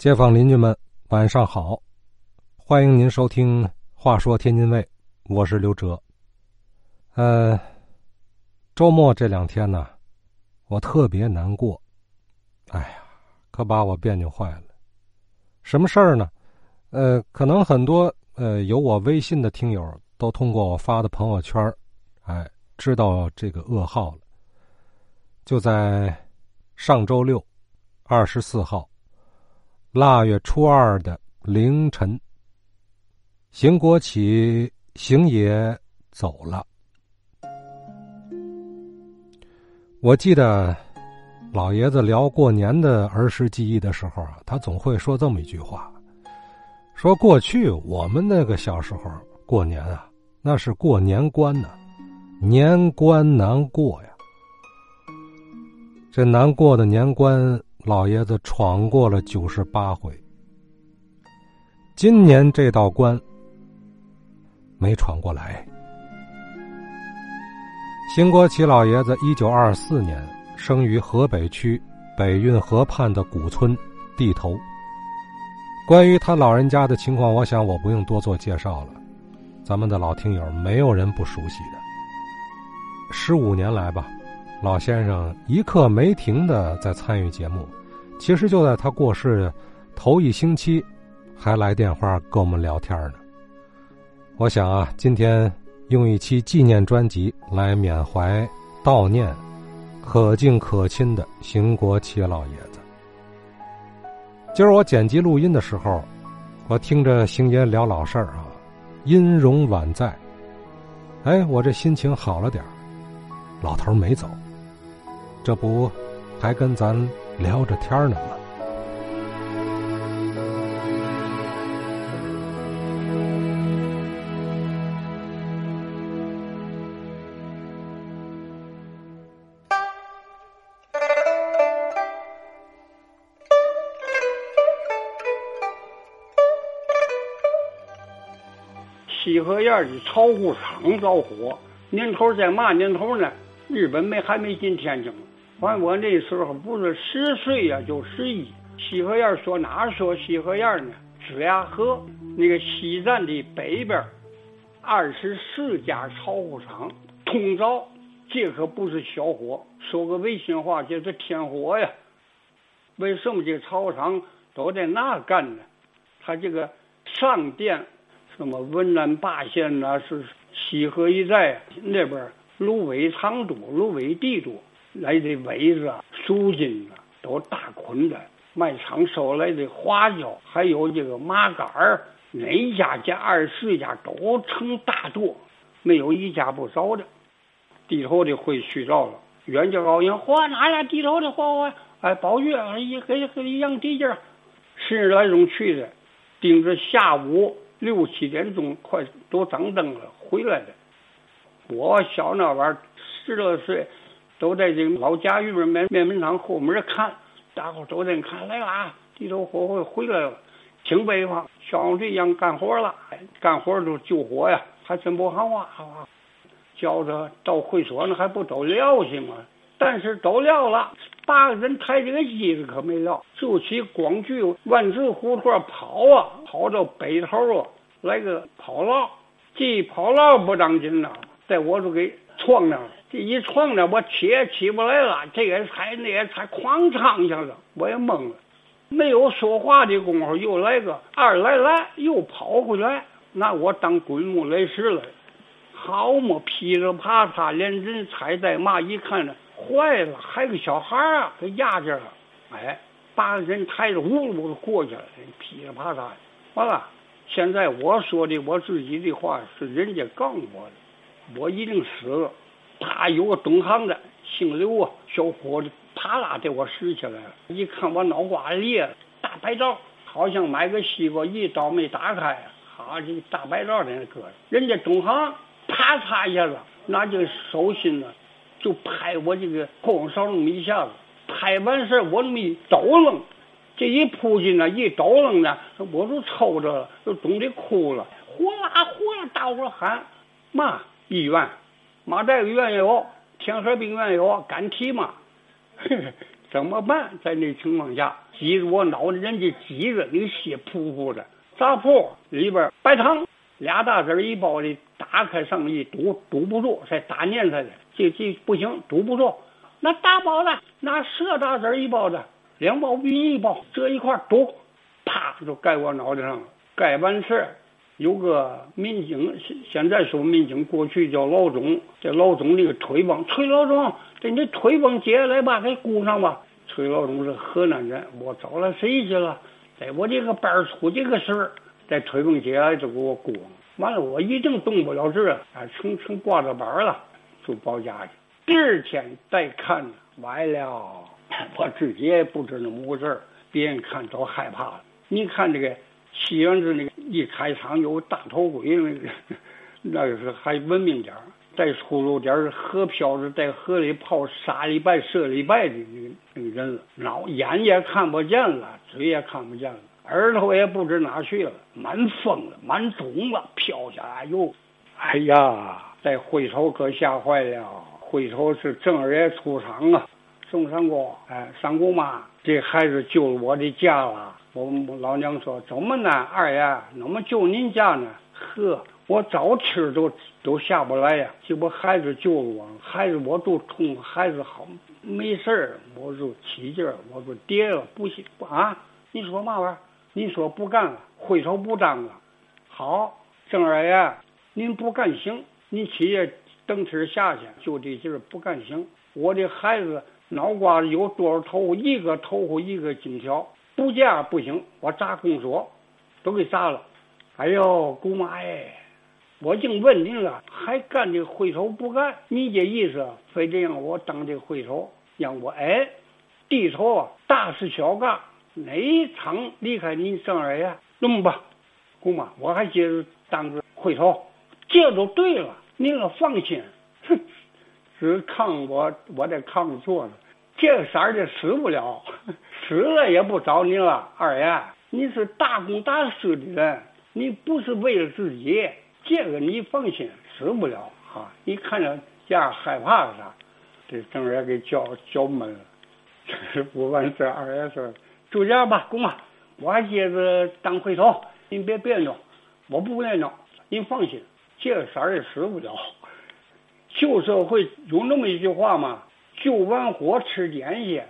街坊邻居们，晚上好！欢迎您收听《话说天津卫》，我是刘哲。呃，周末这两天呢，我特别难过。哎呀，可把我别扭坏了。什么事儿呢？呃，可能很多呃有我微信的听友都通过我发的朋友圈，哎，知道这个噩耗了。就在上周六，二十四号。腊月初二的凌晨，邢国启邢爷走了。我记得老爷子聊过年的儿时记忆的时候啊，他总会说这么一句话：说过去我们那个小时候过年啊，那是过年关呢，年关难过呀。这难过的年关。老爷子闯过了九十八回，今年这道关没闯过来。邢国奇老爷子一九二四年生于河北区北运河畔的古村地头。关于他老人家的情况，我想我不用多做介绍了，咱们的老听友没有人不熟悉的。十五年来吧。老先生一刻没停的在参与节目，其实就在他过世头一星期，还来电话跟我们聊天呢。我想啊，今天用一期纪念专辑来缅怀悼念可敬可亲的邢国奇老爷子。今儿我剪辑录音的时候，我听着邢爷聊老事儿啊，音容宛在，哎，我这心情好了点老头没走。这不，还跟咱聊着天呢吗？西河沿的巢户场着火，年头在嘛年头呢？日本没还没进天津。反正我那时候不是十岁呀，就十一。西河沿说哪说西河沿呢？支俩河，那个西站的北边，二十四家巢户厂通着，这可不是小火。说个违心话，这是天火呀！为什么这个巢户厂都在那干呢？他这个上电，什么文南八县呐，是西河一带那边芦苇场多，芦苇地多。来的苇子啊、树筋啊，都大捆的。卖场收来的花椒，还有这个麻杆儿，哪家家二十四家都成大垛，没有一家不着的。地头的会去着了，远叫高兴，嚯，哪家地头的嚯嚯，哎，宝玉，一给给一样地界十来钟去的，盯着下午六七点钟，快都张灯了，回来的。我小那玩儿，十多岁。都在这个老家院面面粉厂后门看，大伙都在看来啦，地头火会回来了，挺北方消防队一样干活了，干活都救火呀，还真不好啊！叫着到会所那还不都撂行吗？但是都撂了，八个人抬这个机子可没撂，就去光去万字胡同跑啊，跑到北头啊，来个跑道，这跑道不当紧呐，在我这给撞上了。这一撞呢，我起也起不来了。这个踩那个踩，哐当一下子，我也懵了。没有说话的功夫，又来个二来来，又跑回来。那我当滚木雷石了。好么，噼里啪嚓，连人踩带嘛，一看呢，坏了，还个小孩啊，给压着了。哎，把人抬着呜噜过去了，噼里啪嚓。完了，现在我说的我自己的话是人家告我的，我一定死了。啪！有个东行的，姓刘啊，小伙子，啪啦给我拾起来了。一看我脑瓜裂了，大白罩，好像买个西瓜，一刀没打开，好这大白罩在那搁着。人家东行，啪嚓一下子，那就手心呢，就拍我这个后脑勺那么一下子。拍完事我那么一抖楞，这一扑进来一抖楞呢，我都抽着了，都冻得哭了，呼啦呼啦，大伙喊嘛医院。马大夫院有，天河病院有，敢提吗？怎么办？在那情况下，挤着我脑袋，人家挤着那个血扑扑的，砸破里边白糖俩大子一包的，打开上面一堵，堵不住，再打粘它的，这这不行，堵不住。那大包的，拿十大子一包的，两包比一包，这一块堵，啪就盖我脑袋上了。盖完事儿，有个民警，现现在说民警，过去叫老总。这老总那个腿帮，崔老总，这你腿帮接下来吧，给箍上吧。崔老总是河南人，我找了谁去了？在我这个班出这个事儿，在腿帮接下来就给我箍上。完了，我一定动不了劲儿，啊，成成挂着板了，就包家去。第二天再看，完了，我自己也不知那么回事儿，别人看都害怕了。你看这个西园子那个一开场有大头鬼，那个 那个是还文明点儿。再出入点儿河漂着，在河里泡沙礼拜、射礼拜的那个那个人了，脑眼也看不见了，嘴也看不见了，耳朵也不知哪去了，满疯了，满肿了，飘下来又！哎呀，再回头可吓坏了。回头是正二爷出场啊，宋三姑，哎，三姑妈，这孩子救了我的家了。我老娘说怎么呢？二爷，怎么救您家呢？呵，我早吃都都下不来呀。这不孩子救了我，孩子我都冲，孩子好没事儿，我就起劲儿，我说爹了不行啊！你说嘛玩意儿？你说不干了，回头不当了。好，郑二爷，您不干行，您起爷。蹬车下去，就这劲儿不干行。我的孩子脑瓜子有多少头？一个头发一个金条，不嫁不行。我砸公所，都给砸了。哎呦，姑妈哎，我净问您了，还干这会头不干？你这意思，非得让我当这会头，让我哎低头啊？大事小干，哪一场离开您生儿呀？那么吧，姑妈，我还接着当个会头，这就对了。您可放心，哼，只炕我，我得抗住了。这色儿的死不了，死了也不找你了。二爷，你是大公大私的人，你不是为了自己，这个你放心，死不了啊！你看着这样害怕啥？这郑二爷给叫叫闷了。不完事，二爷说：“就这样吧，公啊，我还接着当回头，您别别扭，我不别扭，您放心。”这个色儿也死不了。旧社会有那么一句话嘛：“救完火吃点心，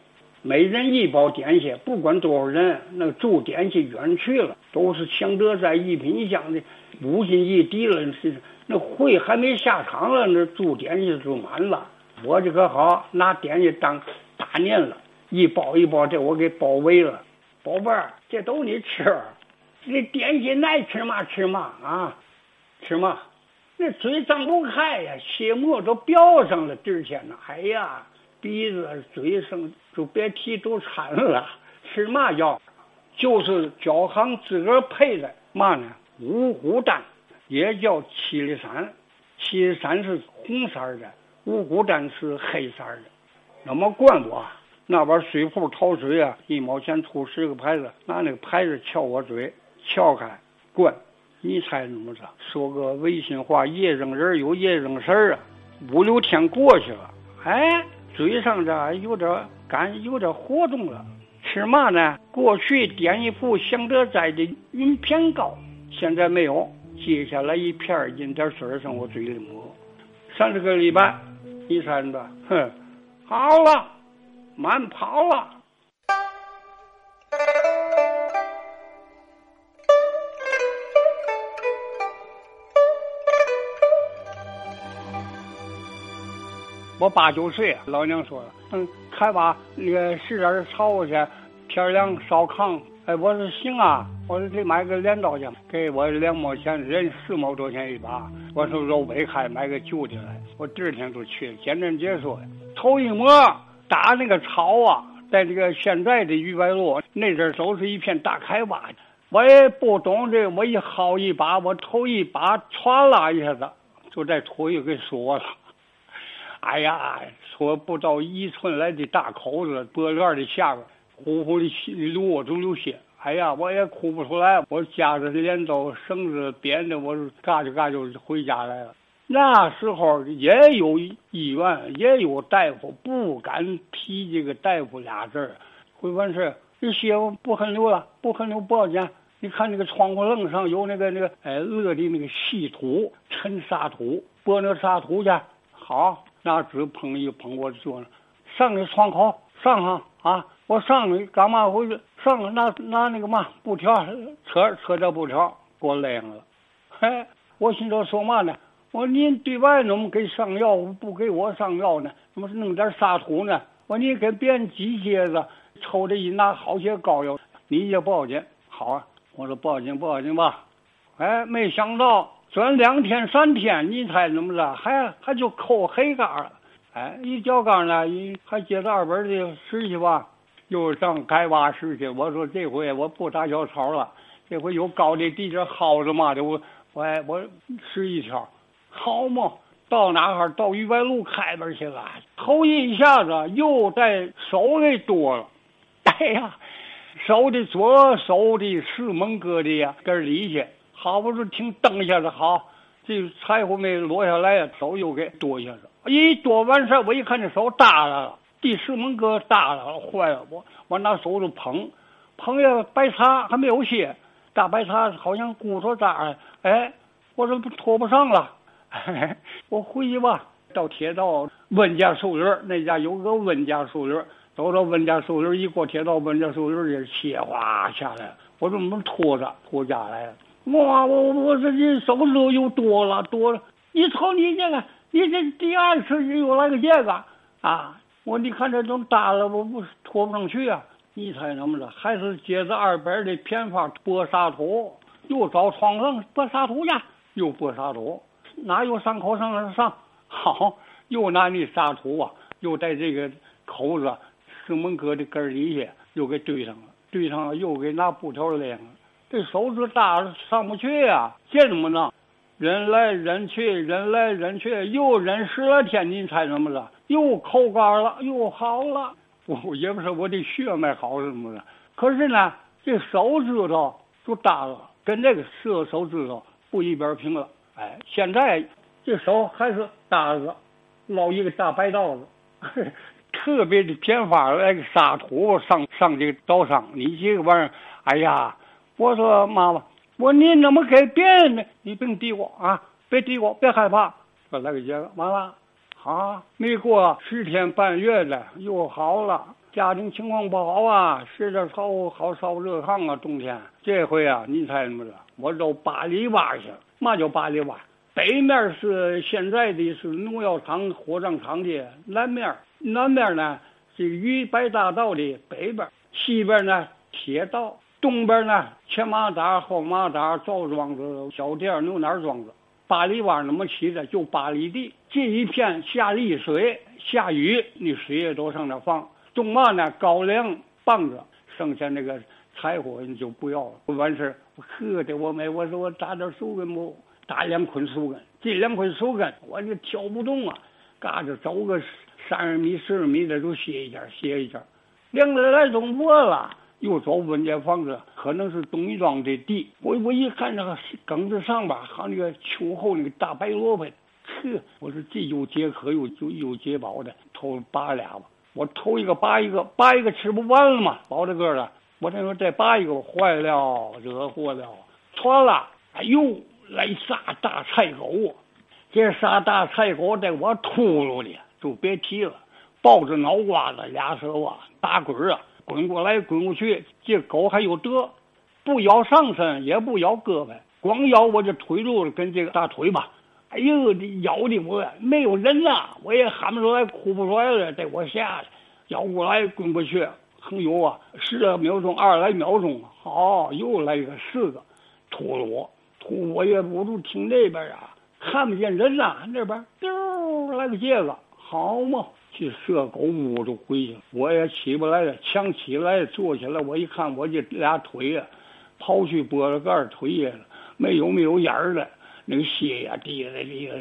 每人一包点心，不管多少人，那住点心远去了，都是强得在一品香的。五斤一滴了，是那会还没下场了，那住点心就满了。我这可好，拿点心当大年了，一包一包，这我给包围了。宝贝儿，这都你吃，这点心爱吃嘛吃嘛啊，吃嘛。”那嘴张不开呀，血沫都飙上了第二天呢。哎呀，鼻子、嘴上就别提都馋了。吃嘛药？就是脚行自个儿配的嘛呢？五谷丹，也叫七里山。七里山是红色的，五谷丹是黑色的。那么灌我那边水铺掏水啊，一毛钱出十个牌子，拿那个牌子撬我嘴，撬开灌。你猜怎么着？说个违心话，夜扔人有夜扔事儿啊！五六天过去了，哎，嘴上这有点干，有点活动了。吃嘛呢？过去点一副香德斋的云片糕，现在没有。接下来一片一点水上我嘴里抹。三十个礼拜，你猜着？哼，好了，满跑了。我八九岁，老娘说了，嗯，开吧，那个使点草去，天凉烧炕。哎，我说行啊，我说得买个镰刀去，给我两毛钱，人四毛多钱一把。我说肉北开买个旧的来，我第二天就去了。简单解说，头一摸打那个草啊，在这个现在的玉白路那阵都是一片大开挖，我也不懂这，我一薅一把，我头一把歘啦一下子，就在土里给缩了。哎呀，说不到一寸来的大口子，脖子的下边呼呼的流我都流血。哎呀，我也哭不出来。我夹着镰刀绳子编的，我嘎就嘎就回家来了。那时候也有医院，也有大夫，不敢提这个大夫俩字儿。会完事儿，这血不很流了，不很流不要紧。你看那个窗户棱上有那个那个哎勒的那个细土，沉沙土，拨那沙土去。好，拿纸碰一碰，我就上那窗口上上啊！我上去干嘛？我上拿拿那个嘛布条，扯扯这布条给我勒上了。嘿，我心着说嘛呢？我说您对外怎么给上药，不给我上药呢？怎么是弄点沙土呢？我说你给别人机械子抽着一拿好些膏药，你也报警。好啊，我说报警报警吧。哎，没想到转两天三天，你猜怎么着？还还就扣黑杆了。哎，一交杆呢，一还接着二本的实习吧，又上该挖实习。我说这回我不打小草了，这回有高的地这耗子嘛的，我我我试一条。好嘛，到哪哈？到玉白路开边去了。头一下子又在手里剁了。哎呀，手的左手的四门哥的呀，根里去。好不容易听蹬一下子好，这柴火没落下来，手又给剁一下子。一剁完事我一看这手耷拉了，第石门哥耷拉了，坏了！我我拿手就捧，捧呀，白茶还没有卸，大白茶好像骨头渣哎，我说不拖不上了。我回去吧，到铁道温家寿林那家有个温家寿林走到温家寿林一过铁道，温家寿林就血哗下来。我这么拖着拖家来了，哇！我我这这手指又多了多了。你瞅你这个，你这第二次又来个这个啊！我你看这都大了，我不拖不上去啊！你猜怎么着？还是接着二百的偏方拨沙土，又找床上拨沙土去，又拨沙土。哪有伤口上的上？好，又拿那沙土啊，又在这个口子石门哥的根底下又给堆上了，堆上了又给拿布条勒上了。这手指大上不去呀，这怎么弄？忍来忍去，忍来忍去，又忍十来天，你猜怎么着？又扣干了，又好了。我也不是我的血脉好什么的，可是呢，这手指头就大了，跟这个四个手指头不一边平了。哎，现在这手还是大子，捞一个大白道子，特别的偏方来个沙土上上这个刀上，你这个玩意儿，哎呀，我说妈妈，我你怎么给别人呢？你别嘀咕啊，别嘀咕，别害怕。说来个这个完了，啊，没过十天半月的又好了，家庭情况不好啊，吃点烧好烧热炕啊，冬天这回啊，你猜怎么着？我走八里洼去了。嘛叫八里洼？北面是现在的是农药厂、火葬场的南面，南面呢是渝白大道的北边，西边呢铁道，东边呢前马扎、后马扎、枣庄子、小店、牛奶庄子。八里洼那么起的，就八里地。这一片下沥水、下雨，你水也都上那放。种嘛呢？高粱棒子，剩下那个。柴火你就不要了，完事儿我喝的我没，我说我打点树根不，打两捆树根，这两捆树根我就挑不动啊，嘎着走个三十米、四十米的就歇一下，歇一下，两个来钟过了，又找温家房子，可能是东一庄的地，我我一看那个梗子上吧，像那个秋后那个大白萝卜，呵，我说这又解渴又又又解饱的，偷拔俩吧，我偷一个拔一个，拔一个吃不完了吗，饱着个了。我再说再拔一个，坏了，惹祸了，错了！哎呦，来仨大菜狗，这仨大菜狗在我秃噜里就别提了，抱着脑瓜子，俩手啊打滚啊，滚过来滚过去，这狗还有德，不咬上身，也不咬胳膊，光咬我这腿肚跟这个大腿吧。哎呦，这咬的我没有人呐，我也喊不出来，哭不出来了，给我吓的，咬过来滚过去。很有啊，十来秒钟，二十来秒钟，好，又来一个四个，吐了我，吐我也不住听这边啊，看不见人呐，那边丢来个这个，好嘛，这射狗屋就回去，我也起不来了，强起来坐起来，我一看我这俩腿呀，刨去玻璃盖腿呀，没有没有眼儿了，那个血呀滴在地下，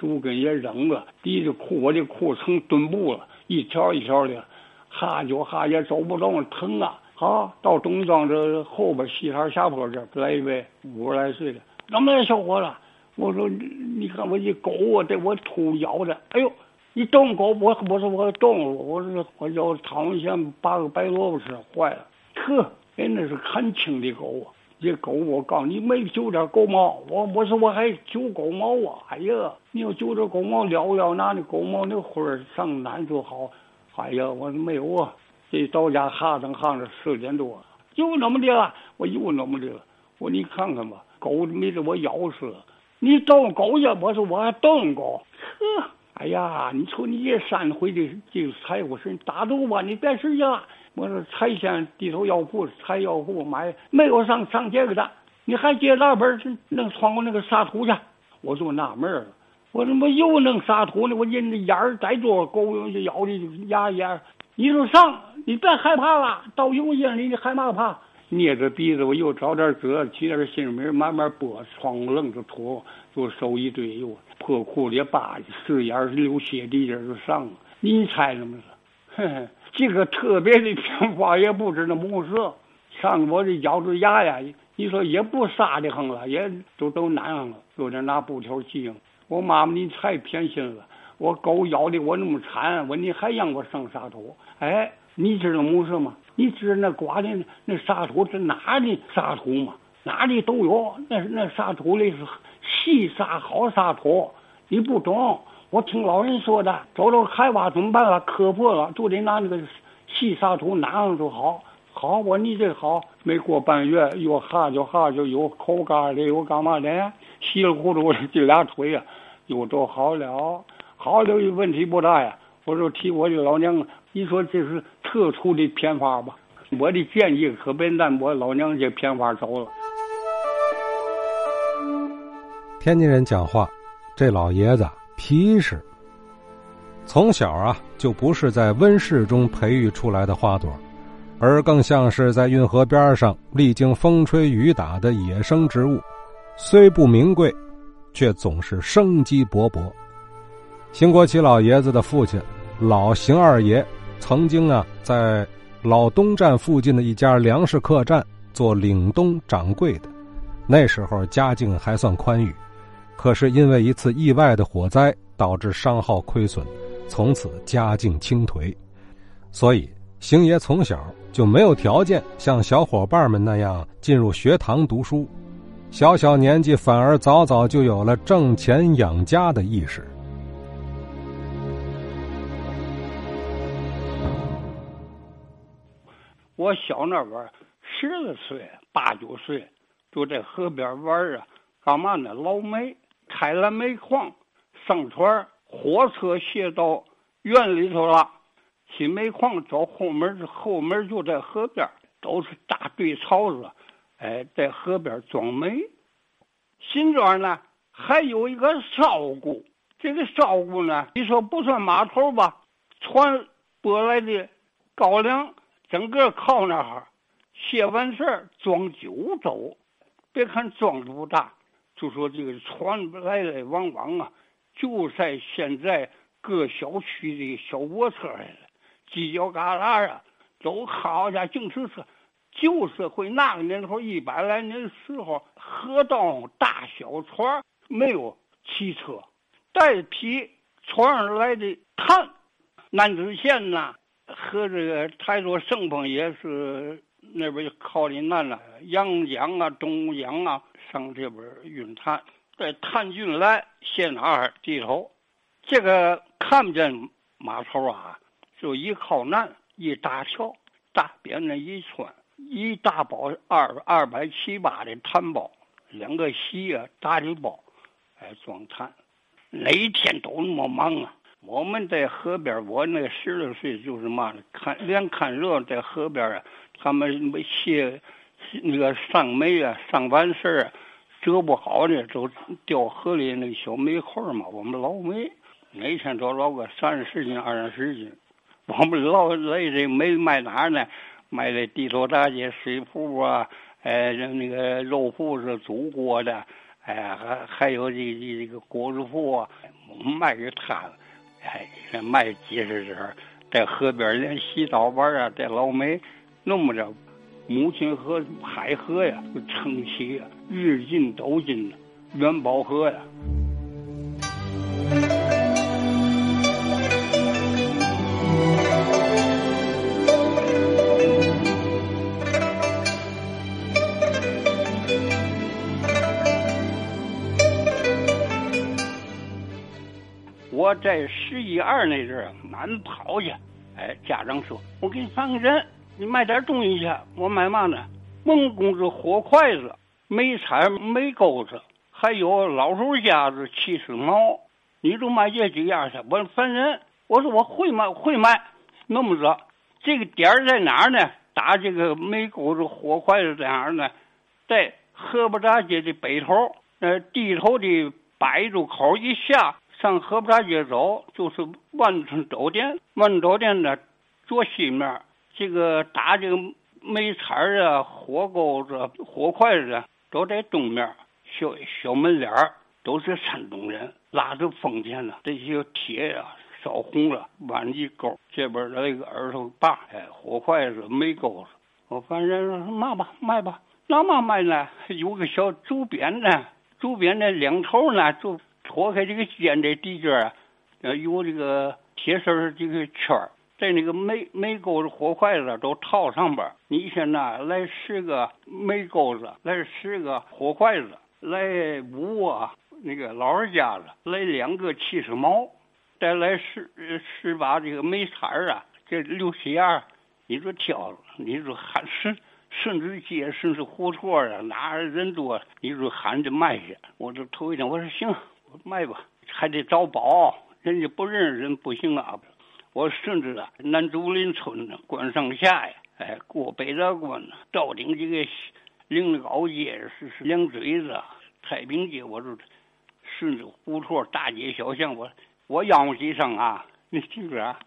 树根也扔了，滴着裤，我这裤成墩布了，一条一条的。哈就哈也走不动，疼啊！好，到东庄这后边西台下坡这来一位五十来岁的，怎么了，小伙子？我说你看我这狗啊，这我兔咬的，哎呦，一动狗我我说我动了，我说我要汤先把个白萝卜吃坏了，呵，人那是看清的狗啊。这狗，我告诉你，没揪点狗毛，我我说我还揪狗毛啊！哎呀，你要揪着狗毛撩撩，拿那狗毛那灰儿上哪就好。哎呀，我说没有啊，这到家哈登哈着十点多，就那么的了，我又那么的了。我说你看看吧，狗没得我咬死。你动狗去，我说我还动狗。呵，哎呀，你瞅你这三回的这个财务事，打住吧，你别使劲了。我说财先低头药铺，财药铺买没有上上这个的，你还借老本儿能穿过那个沙土去？我就纳闷了，我怎么又弄沙土呢？我人的眼儿再多，狗咬的牙眼，你就上，你别害怕了，到有眼里你害怕怕？捏着鼻子，我又找点褶，起点新米，慢慢剥，窗户楞着土，就收一堆油，破裤里扒，四眼流血滴滴就上了。你猜怎么着？这个特别的偏方也不知那么色，像我这咬着牙呀，你说也不杀的很了，也都都难上了，有点拿布条系上我妈妈，你太偏心了，我狗咬的我那么惨，我你还让我上沙土？哎，你知道么事吗？你知道那刮的那沙土是哪里沙土吗？哪里都有，那那沙土里是细沙好沙土，你不懂。我听老人说的，找着海洼怎么办了？磕破了就得拿那个细沙土拿上就好。好，我你这好，没过半月又哈就哈就有口干的，又干嘛的？稀里糊涂的这俩腿啊，又都好了。好了，问题不大呀。我说替我的老娘，你说这是特殊的偏方吧？我的建议可别按我老娘这偏方走了。天津人讲话，这老爷子。皮实，从小啊就不是在温室中培育出来的花朵，而更像是在运河边上历经风吹雨打的野生植物，虽不名贵，却总是生机勃勃。邢国奇老爷子的父亲老邢二爷曾经啊在老东站附近的一家粮食客栈做领东掌柜的，那时候家境还算宽裕。可是因为一次意外的火灾，导致商号亏损，从此家境倾颓，所以邢爷从小就没有条件像小伙伴们那样进入学堂读书，小小年纪反而早早就有了挣钱养家的意识。我小那会儿十来岁、八九岁，就在河边玩啊，干嘛呢？捞煤。开了煤矿，上船，火车卸到院里头了。进煤矿走后门，后门就在河边，都是大堆槽子。哎，在河边装煤。新庄呢，还有一个烧锅。这个烧锅呢，你说不算码头吧？船拨来的高粱，整个靠那儿，卸完事儿装酒走。别看装的不大。就说这个船来来往往啊，就在现在各小区的小卧车上了，犄角旮旯啊，都好家净是车。旧社会那个年头，一百来年的时候，河道大小船没有汽车，代替船上来的炭。南子县呐，和这个台州盛丰也是那边就靠的南了，阳江啊，东江啊。上这边运炭，在炭郡来县二地头，这个看不见码头啊，就一靠南一大桥，大边那一村，一大包二二百七八的炭包，两个席啊大的包，哎装炭，哪天都那么忙啊。我们在河边，我那十六岁就是嘛，看连看热闹在河边啊，他们没卸那个上煤啊，上完事儿。折不好呢，就掉河里那个小煤块嘛。我们捞煤，每天都捞个三十斤、二十斤。我们捞来这煤卖哪儿呢？卖在地头大街水铺啊，哎，那个肉铺是煮锅的，哎，还还有这这这个锅子铺啊，我们卖给他，哎，卖几十只，在河边连洗澡玩啊，在捞煤，那么着。母亲河、海河呀，就撑起呀，日进斗金的。元宝河呀。我在十一二那阵儿满跑去，哎，家长说：“我给你放个人，你买点东西去。”我买嘛呢？孟公子火筷子、梅铲、梅钩子，还有老鼠夹子、起司毛。你就买这几样去。我烦人我说我会买，会买。那么着，这个点儿在哪儿呢？打这个梅钩子、火筷子在哪儿呢？在河北大街的北头，呃，地头的百度口一下。上河北大街走，就是万春酒店。万春酒店呢，左西面这个打这个梅菜啊、火钩子、火筷子都在东面。小小门脸都是山东人，拉着封建的这些铁呀烧红了，弯一钩。这边的那个耳朵把，哎，火筷子、煤钩子。我反正卖吧，卖吧，那嘛卖呢？有个小竹鞭呢，竹鞭的两头呢就。脱开这个尖的地尖儿，呃，有这个铁丝这个圈儿，在那个煤煤钩子火筷子都套上边儿。你先呐来十个煤钩子，来十个火筷子，来五个那个老二家子，来两个七十毛，再来十十把这个煤铲啊，这六七样，你说挑，你说喊顺顺子街，顺子胡同啊，哪人多，你说喊着卖去。我就头一天我说行。卖吧，还得找宝，人家不认识人不行啊！我甚至啊，南竹林村，关上下呀，哎，过北大关，到顶这个灵高街是是两嘴子，太平街，我说顺着胡同大街小巷，我我吆几声啊，你听着啊，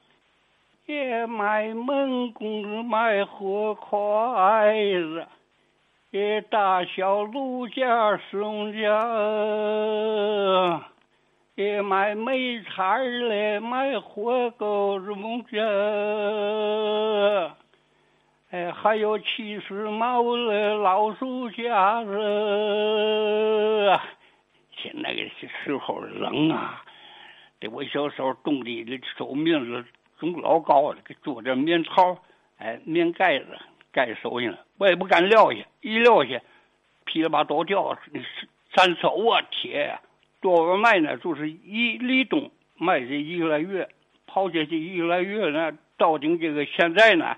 也卖门公子卖火筷子。也大小卢家宋家，也卖梅菜儿嘞，卖火狗子木家，哎，还有七十毛的老鼠夹子。现在个时候冷啊，这我小时候种地的手命子种老高了，给做点棉袍，哎，棉盖子。盖手上，我也不敢撂下，一撂下，噼里啪啦都掉，粘手啊铁啊！多少卖呢？就是一立冬卖这一个来月，跑下去一个来月呢，到顶这个现在呢，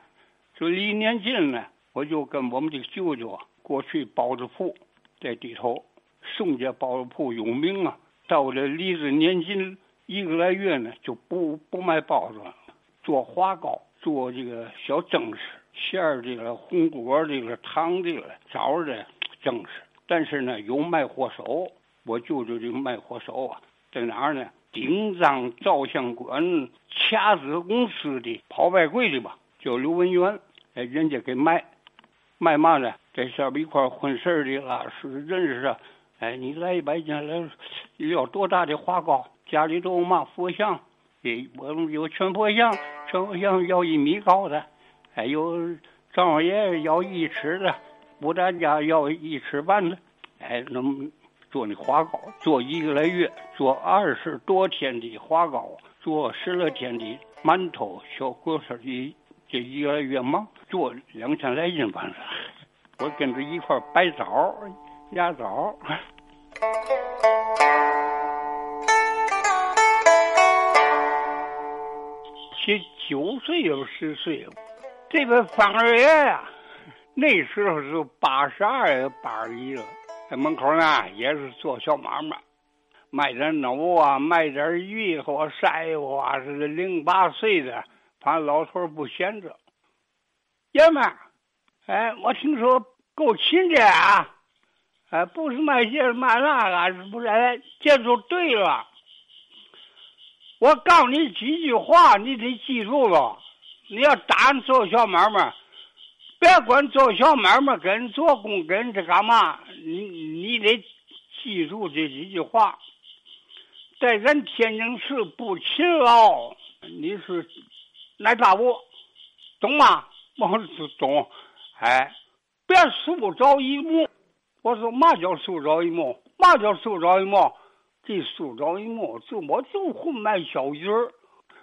就离年近了，我就跟我们的舅舅啊过去包子铺在地头，宋家包子铺有名啊。到了离着年近一个来月呢，就不不卖包子了，做花糕，做这个小蒸食。馅儿的了，红果这个，糖的了，枣的，蒸食。但是呢，有卖货手，我舅舅这个卖火手啊，在哪儿呢？丁章照相馆卡子公司的跑外柜的吧，叫刘文元。哎，人家给卖，卖嘛呢？在下边一块混事儿的了，是认识啊。哎，你来一百斤来，要多大的花糕？家里都有嘛佛像？哎，我们有全佛像，全佛像要一米高的。还有张王爷要一尺的，牡丹家要一尺半的，哎，那么做那花糕，做一个来月，做二十多天的花糕，做十来天的馒头、小锅烧的，这一个月忙，做两千来斤反正。我跟着一块白枣、压枣。七九岁有十岁。这个方二爷呀，那时候是八十二、八十一了，在门口呢也是做小买卖，卖点孬啊，卖点鱼或晒花，是零八岁的，反正老头不闲着。爷们，哎，我听说够勤的啊，哎，不是卖这卖那个，是不是？哎，这就对了。我告诉你几句话，你得记住了。你要打做小买卖，别管做小买卖跟做工跟这干嘛，你你得记住这几句话。在咱天津市不勤劳，你是挨打不？懂吗？我是懂。哎，别树着一木。我说嘛叫树着一木，嘛叫树着一木，这树着一木就我就会卖小鱼儿，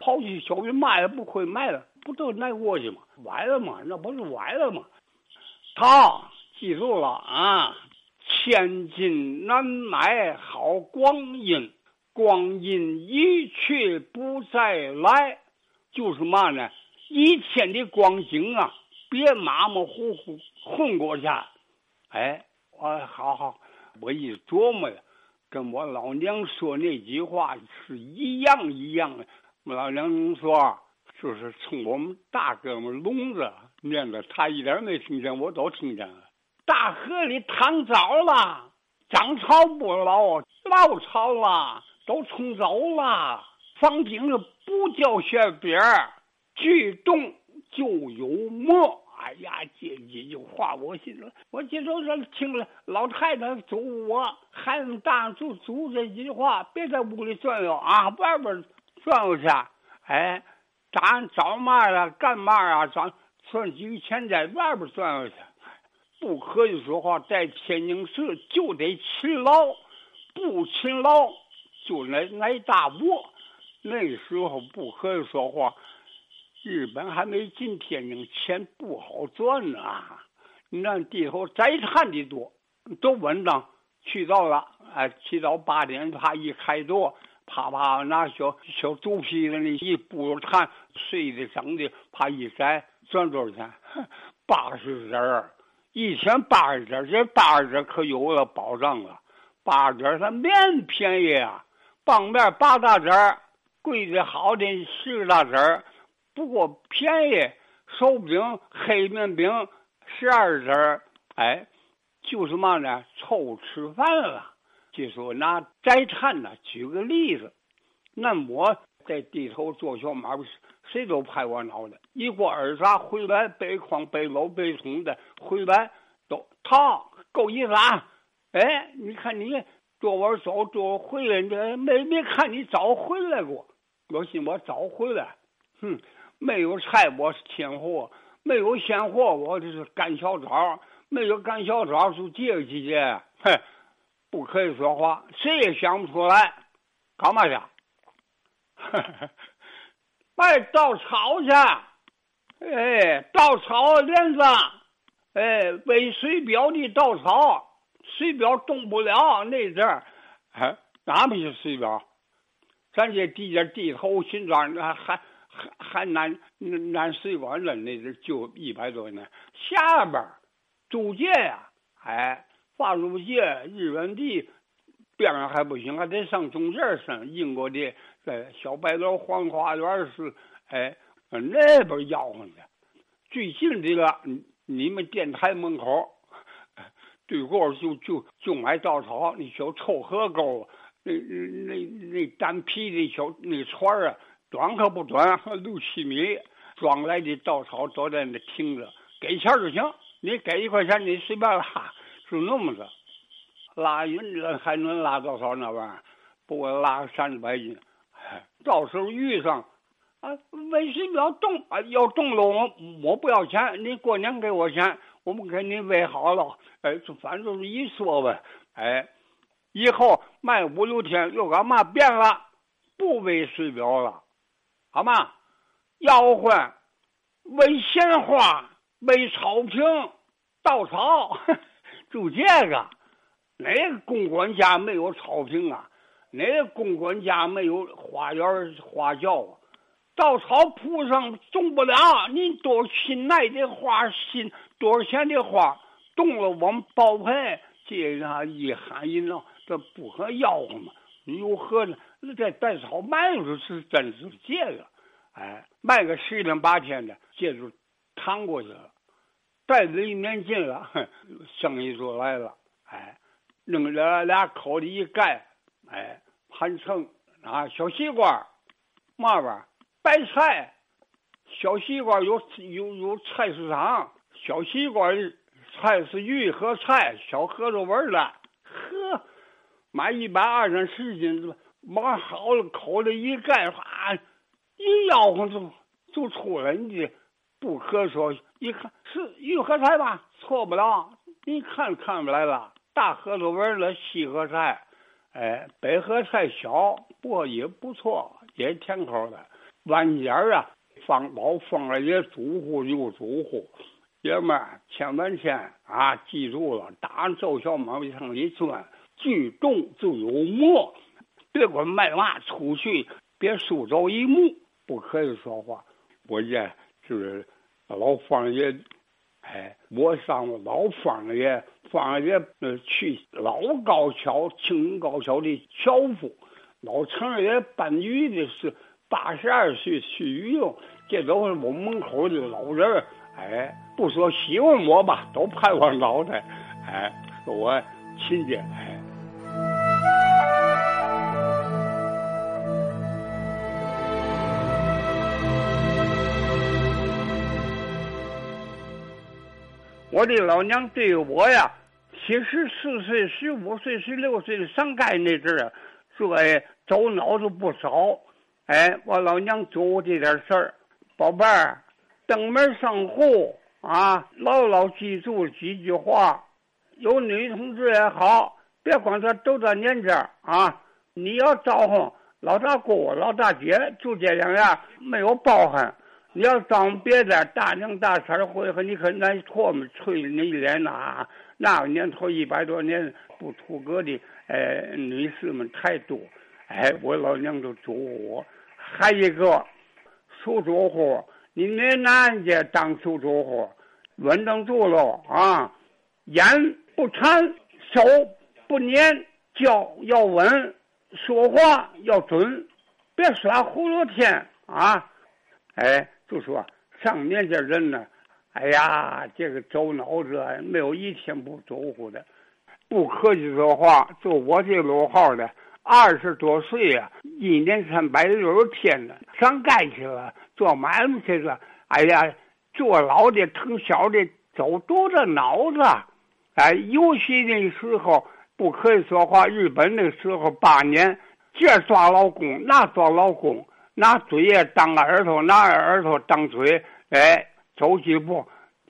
跑去小鱼卖也不会卖了，不都那过去吗？歪了吗？那不是歪了吗？他记住了啊，千金难买好光阴，光阴一去不再来，就是嘛呢？一天的光景啊，别马马虎虎混过去。哎，我好好，我一琢磨呀，跟我老娘说那句话是一样一样的。我老娘说，就是冲我们大哥们聋子念的，他一点没听见，我都听见了。大河里淌藻了，涨潮不老，老潮了都冲走了。放冰了不叫雪边儿。举动就有墨。哎呀，这几句话我心里，我今早上听了老太太嘱我，孩子大就嘱这句话，别在屋里转悠啊，外边转悠去。哎，咱找嘛了，干嘛啊？咱存几个钱在外边转悠去，不可以说话。在天津市就得勤劳，不勤劳就挨挨大窝。那时候不可以说话。日本还没进天津，钱不好赚呢。那地头摘炭的多，都稳当。去到了，哎，去到八点，他一开桌啪啪拿小小肚皮子那一布炭，碎的整的，啪一摘，赚多少钱？八十子儿，一天八十子这八十子可有了保障了。八十子它面便宜啊，棒面八大子儿，贵的好的十大子儿。不过便宜，手饼、黑面饼十二子儿，哎，就是嘛呢，凑吃饭了。就说拿摘炭呢，举个例子，那我在地头做小买卖，谁都拍我脑袋。一过二啥回来，背筐背篓背桶的回来，都他够意思啊！哎，你看你做完早做回来，这没没看你早回来过。我信我早回来，哼。没有菜，我是天货；没有现货，我这是干小炒；没有干小炒，就这个季节，哼，不可以说话，谁也想不出来，干嘛去？卖稻草去，哎，稻草连子，哎，喂水表的稻草，水表动不了那阵儿，哎，哪不是水表？咱这地界地头新庄还还。还还南南水管子那阵就一百多年，下边儿租界呀，哎，发租界日本地边上还不行，还得上中间上英国的在小白楼黄花园是，哎，那边吆喝的。最近这个你们电台门口对过就就就买稻草，那小臭河沟，那那那单皮的小那船啊。短可不短，六七米，装来的稻草都在那停着，给钱就行。你给一块钱，你随便拉，是那么着。拉匀了还能拉多少那玩意儿？不过拉三四百斤。到时候遇上，啊，为什么要动？啊，要动了我我不要钱，你过年给我钱，我们给你喂好了。哎，就反正就是一说呗。哎，以后卖五六天又干嘛变了？不喂水表了。好吗？吆喝，为鲜花，为草坪，稻草，就这个。哪个公馆家没有草坪啊？哪个公馆家没有花园花轿啊？稻草铺上种不了，你多心爱的花，心多少钱的花，动了我们包赔。这样一喊一闹，这不和吆喝吗？有何呢？这稻草卖出是真是这个，哎，卖个十天八天的，这就躺过去了。袋子一年进了，哼，生意就来了。哎，弄着俩口里一盖，哎，盘成啊，小西瓜，嘛玩意儿？白菜，小西瓜有有有菜市场，小西瓜菜是玉和菜，小盒子味儿的，呵，买一百二三十斤。往好了，口里一盖，哗，一吆喝就就出来。你不可说，一看是玉和菜吧？错不了。你看看不来了，大河头纹的西河菜，哎，北河菜小，不过也不错，也甜口的。晚间啊，放老放了也主户又主户，爷们儿千万千啊，记住了，打奏小马往上一钻，聚众就有魔，别管卖嘛出去，别输走一目，不可以说话。我这就是老方爷，哎，我上老方爷，方爷呃去老高桥，清高桥的樵夫，老程爷搬鱼的是八十二岁去鱼用，这都是我门口的老人哎，不说喜欢我吧，都拍我脑袋，哎，说我亲家，哎。我的老娘对我呀，七十四岁、十五岁、十六岁上街那阵儿，说走脑子不少。哎，我老娘做过这点事儿，宝贝儿，登门上户啊，牢牢记住几句话。有女同志也好，别光他都到年纪啊，你要招呼老大哥、老大姐，就这两样，没有包含。你要装别的大娘大婶会和你可那唾沫吹你脸呐，那个年头一百多年不出阁的，哎，女士们太多，哎，我老娘都嘱我，还一个，出主户，你那男家当出主户，稳当住了啊，眼不馋，手不粘，脚要稳，说话要准，别耍葫芦天啊，哎。就说上年这人呢，哎呀，这个走脑子没有一天不走乎的。不客气说话，就我这路号的，二十多岁呀，一年三百六十天呢，上街去了，做买卖去了。哎呀，做老的疼小的，走多着脑子。哎，尤其那时候不可以说话。日本那时候八年，这抓老公，那抓老公。拿嘴也当个耳朵，拿耳朵当嘴，哎，走几步，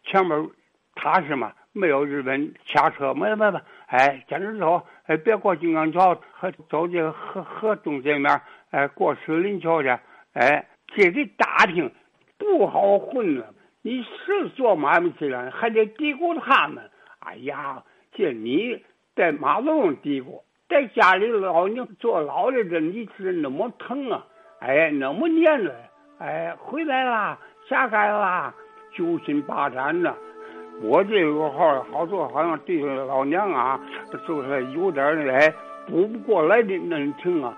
前面踏实嘛，没有日本掐车，没没没，哎，坚持走，哎，别过金刚桥，和走这个河河东这面，哎，过石林桥去，哎，这得打听，不好混了。你是做买卖去了，还得嘀咕他们。哎呀，这你在马路上嘀咕，在家里老娘坐牢的这，你是那么疼啊？哎，那么年了，哎，回来啦，下街啦，揪心巴展的。我这个号好多好像对老娘啊，就是有点哎，补不过来的那情啊。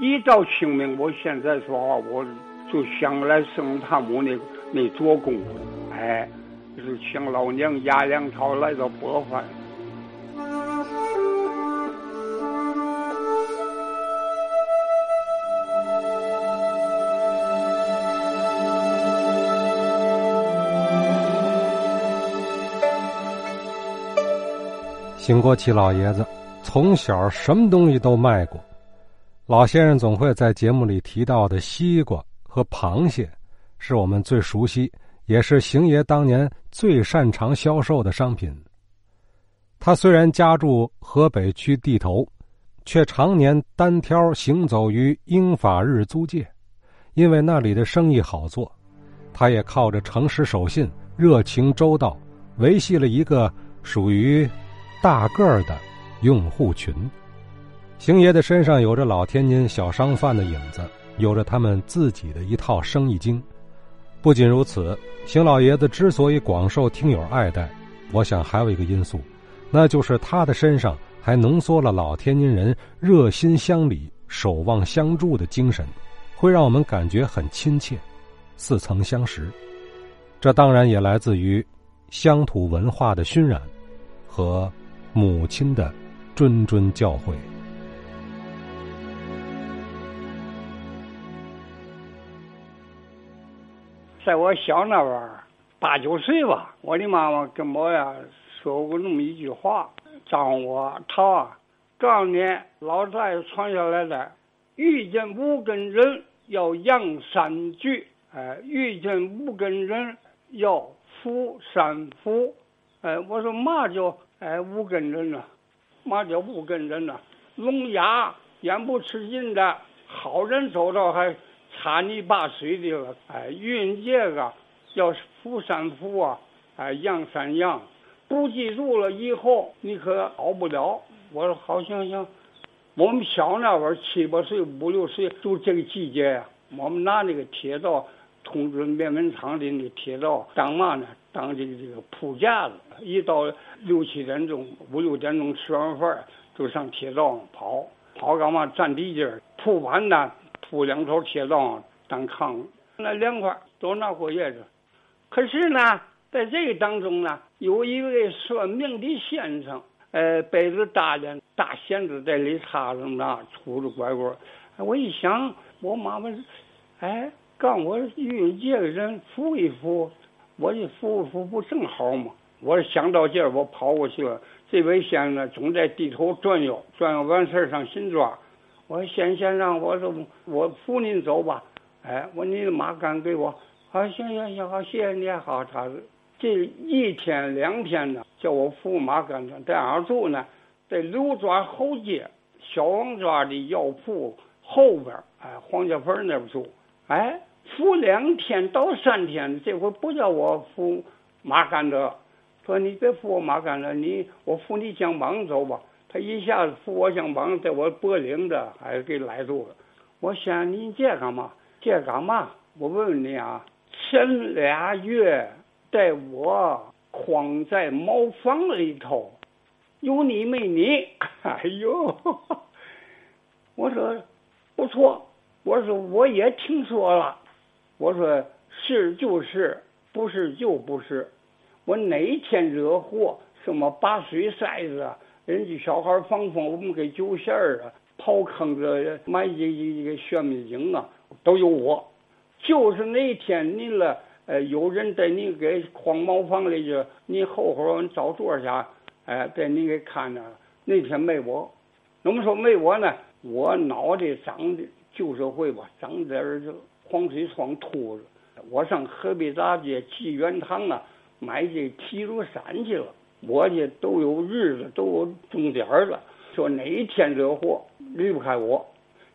一到清明，我现在说话，我就想来圣他母那那做工，哎，就是请老娘压粮草来到拨饭。兴国七老爷子从小什么东西都卖过，老先生总会在节目里提到的西瓜和螃蟹，是我们最熟悉，也是邢爷当年最擅长销售的商品。他虽然家住河北区地头，却常年单挑行走于英法日租界，因为那里的生意好做，他也靠着诚实守信、热情周到，维系了一个属于。大个儿的用户群，邢爷的身上有着老天津小商贩的影子，有着他们自己的一套生意经。不仅如此，邢老爷子之所以广受听友爱戴，我想还有一个因素，那就是他的身上还浓缩了老天津人热心乡里、守望相助的精神，会让我们感觉很亲切，似曾相识。这当然也来自于乡土文化的熏染和。母亲的谆谆教诲，在我小那会儿，八九岁吧，我的妈妈跟我呀说过那么一句话：“张我涛啊，告诉你，老太爷传下来的，遇见五根人要扬三句，哎，遇见五根人要扶三扶，哎，我说嘛叫。”哎，五根人呢？嘛叫无根人呐？聋哑、眼不吃劲的好人走到还插泥巴水的了。哎，运这个要福山福啊，哎，阳山阳，不记住了以后你可好不了。我说好行行，我们小那会儿七八岁、五六岁，就这个季节呀，我们拿那个铁道通知面粉厂里的铁道当嘛呢？当这个这个铺架子。一到六七点钟、五六点钟吃完饭，就上铁道上跑，跑干嘛？占地界，铺板呢，铺两头铁道上当炕，那凉快，都那过日子。可是呢，在这个当中呢，有一位算命的先生。呃，背着大脸大弦子在里插着呢，杵着拐棍我一想，我妈妈，哎，告我遇这个人扶一扶，我就扶一扶不正好吗？我想到这儿，我跑过去了。这位先生，总在地头转悠，转悠完事儿上新庄。我说：“先先生，我说我扶您走吧。”哎，我说你的马杆给我。好，行行行，好，谢谢你，好，他。这一天两天呢，叫我扶马杆在哪儿住呢？在刘庄后街小王庄的药铺后边哎，黄家坟那边住。哎，扶两天到三天，这回不叫我扶马杆子，说你别扶我马杆子，你我扶你肩膀走吧。他一下子扶我肩膀，在我脖领子还给拦住了。我想你这干嘛？这干嘛？我问问你啊，前俩月。在我框在茅房里头，有你没你？哎呦，我说不错，我说我也听说了，我说是就是，不是就不是。我哪一天惹祸，什么拔水塞子，人家小孩放风，我们给揪线儿啊，刨坑子买一一个玄秘经啊，都有我。就是那天你了。呃，有人在你给框茅房里去，你后后找座下，哎，在你给看着了。那天没我，怎么说没我呢？我脑袋长的旧社会吧，长点儿这黄水疮秃子。我上河北大街济源堂啊，买这提炉伞去了。我这都有日子，都有钟点了。说哪一天惹祸离不开我，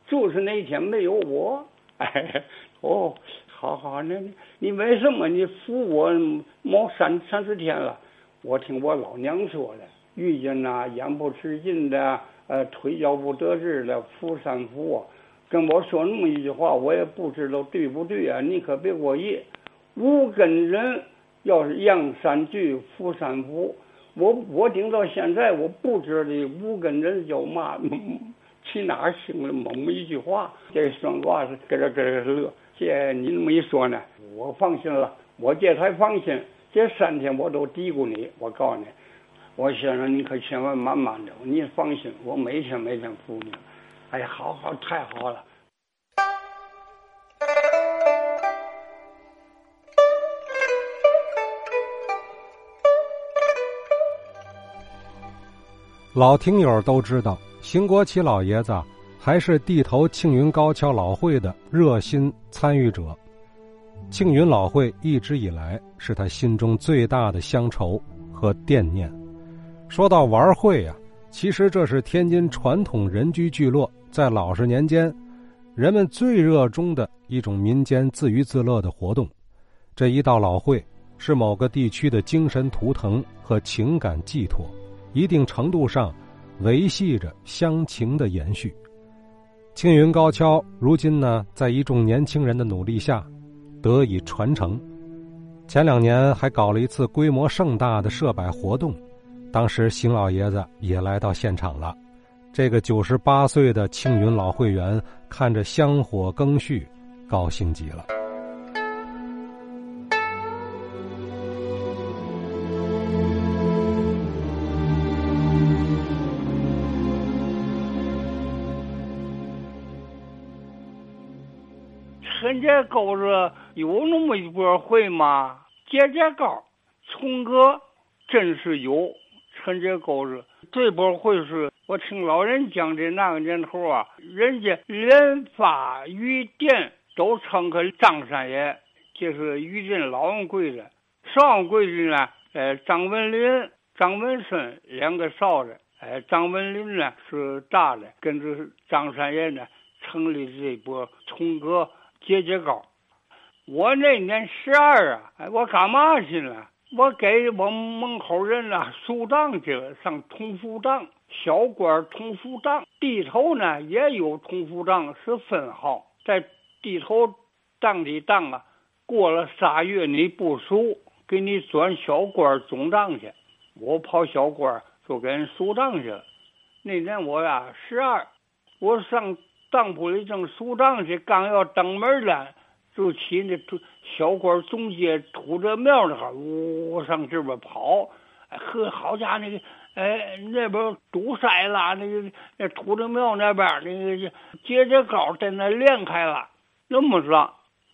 就是那天没有我。哎，哦。好好，那你为什么你扶我毛三三四天了？我听我老娘说的，遇见那眼不识劲的，呃，腿脚不得志的，扶三扶，跟我说那么一句话，我也不知道对不对啊？你可别过意。无根人要是阳山聚，扶三扶，我我顶到现在，我不知道无根人叫嘛，去哪听了么么一句话，这双卦是咯咯咯乐。这你那么一说呢，我放心了。我这才放心。这三天我都嘀咕你，我告诉你，我先生你可千万慢慢的。你放心，我每天每天扶你。哎呀，好好，太好了。老听友都知道，邢国奇老爷子。还是地头庆云高跷老会的热心参与者，庆云老会一直以来是他心中最大的乡愁和惦念。说到玩会呀，其实这是天津传统人居聚落在老实年间人们最热衷的一种民间自娱自乐的活动。这一道老会是某个地区的精神图腾和情感寄托，一定程度上维系着乡情的延续。青云高跷如今呢，在一众年轻人的努力下，得以传承。前两年还搞了一次规模盛大的设摆活动，当时邢老爷子也来到现场了。这个九十八岁的青云老会员看着香火更续，高兴极了。陈家沟子有那么一波会吗？节节高，从哥真是有。陈家沟子这波会是我听老人讲的那个年头啊，人家连发于店都称个张三爷，就是于镇老王贵子，少王贵子呢，呃，张文林、张文顺两个少的，哎，张文林呢是大的，跟着张三爷呢成立这波重歌节节高。我那年十二啊，我干嘛去了？我给我门口人呐输账去了，上同福账，小官同福账，地头呢也有同福账，是分号，在地头账里当啊，过了仨月你不熟，给你转小官总账去。我跑小官就给人输账去了。那年我呀十二，我上当铺里正输账去，刚要登门了。就起那小官总街土这庙那哈，我上这边跑，呵，好家伙那个，哎那边堵塞了，那个那土地庙那边那个节节高在那连开了，那么着，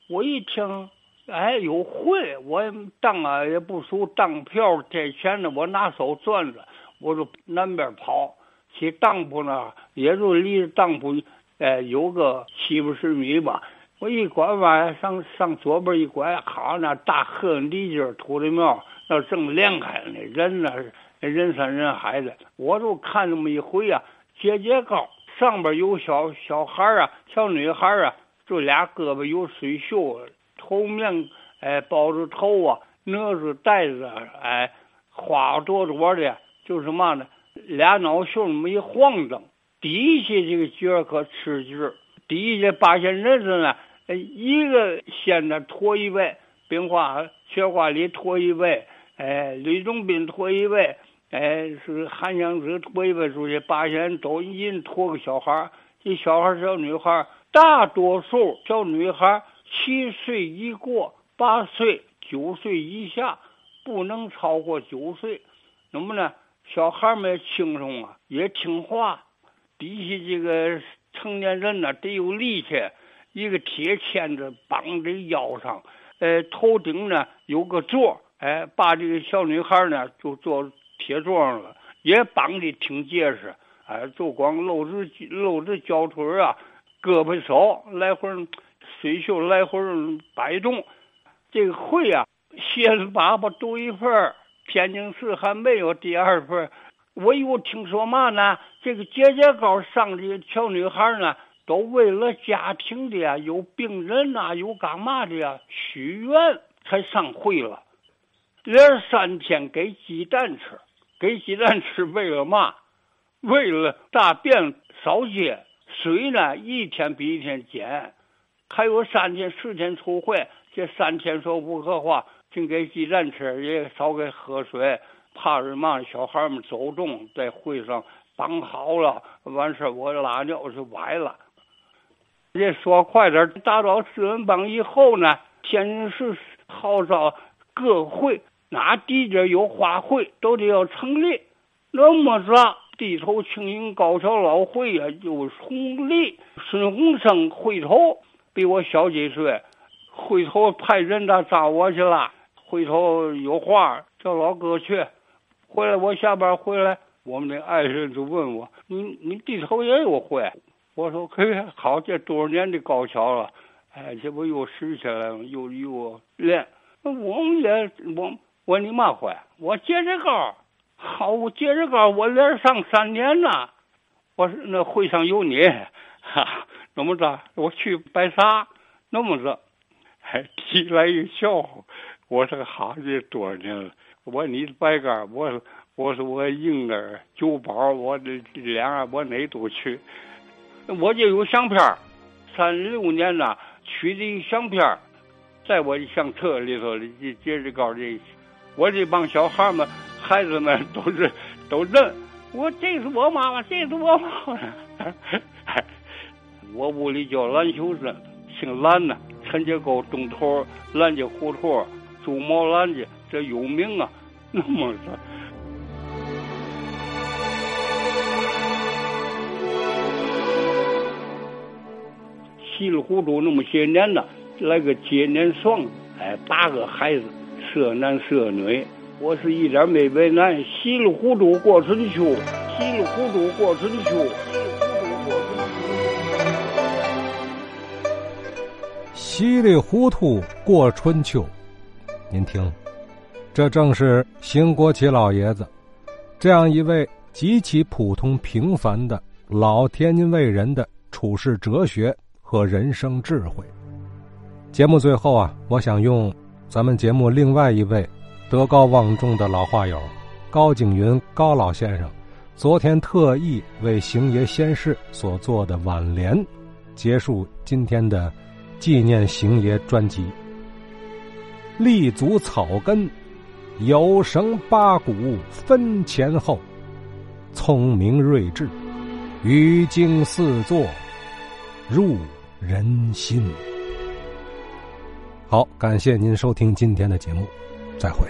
我一听，哎有会，我当啊也不输当票这钱呢，我拿手攥着，我就南边跑，去当铺那，也就离当铺，哎有个七八十米吧。我一拐弯，上上左边一拐，好那大鹤地尖土地庙，那正连开呢，人那是人山人海的。我就看那么一回啊，节节高上边有小小孩啊，小女孩啊，就俩胳膊有水袖，头面哎包着头啊，哪子带子哎花朵朵的，就是嘛呢，俩脑袖那么一晃荡，底下这个角可吃劲儿，底下八仙人子呢。哎，一个仙子拖一位，冰花雪花里拖一位，哎，吕洞宾拖一位，哎，是韩湘子拖一位出去，八仙都一人拖个小孩这小孩小女孩大多数小女孩七岁一过，八岁九岁以下，不能超过九岁。那么呢，小孩们轻松啊，也听话。底下这个成年人呢，得有力气。一个铁签子绑在腰上，呃，头顶呢有个座，哎，把这个小女孩呢就坐铁座上了，也绑的挺结实，哎，就光露着露着脚腿啊，胳膊手来回水袖来回摆动。这个会啊，蝎子粑粑独一份天津市还没有第二份。我又听说嘛呢？这个节节高上的小女孩呢。都为了家庭的呀，有病人呐，有干嘛的呀，许愿才上会了。连三天给鸡蛋吃，给鸡蛋吃为了嘛？为了大便少结，水呢一天比一天减。还有三天四天出会，这三天说不合话，净给鸡蛋吃，也少给喝水，怕什么？小孩们走动在会上绑好了，完事我拉尿是崴了。这说快点，打到四人帮以后呢，天津市号召各会，哪地界有花会，都得要成立。那么说，地头青云高桥老会呀，就成立。孙洪生会头比我小几岁，会头派人来找我去了。会头有话叫老哥去。回来我下班回来，我们的爱人就问我：“你你地头也有会？”我说可以，好，这多少年的高桥了，哎，这不又拾起来了，又又练。我们也我我说你嘛会？我接着高，好，我接着高，我连上三年了。我说那会上有你，哈，那么着，我去白沙，那么着，还提来一笑话。我说好，这多少年了？我说你白干，我我说我婴儿酒保，我这两我哪都去。我就有相片三十六年呐取的相片在我的相册里头的这节日高的，我这帮小孩们孩子们都是 都认我，这是我妈妈，这是我妈妈。我 屋里叫蓝秀珍，姓蓝呐，陈家沟东头蓝家胡同，朱毛蓝家，这有名啊，那么着。稀里糊涂那么些年了，来个接年双，哎，八个孩子，舍男舍女，我是一点没为难，稀里糊涂过春秋，稀里糊涂过春秋，稀里糊涂过春秋。您听，这正是邢国奇老爷子这样一位。极其普通平凡的老天津卫人的处世哲学和人生智慧。节目最后啊，我想用咱们节目另外一位德高望重的老画友高景云高老先生，昨天特意为邢爷仙逝所做的挽联，结束今天的纪念邢爷专辑。立足草根，有绳八股分前后，聪明睿智，语经四座，入人心。好，感谢您收听今天的节目，再会。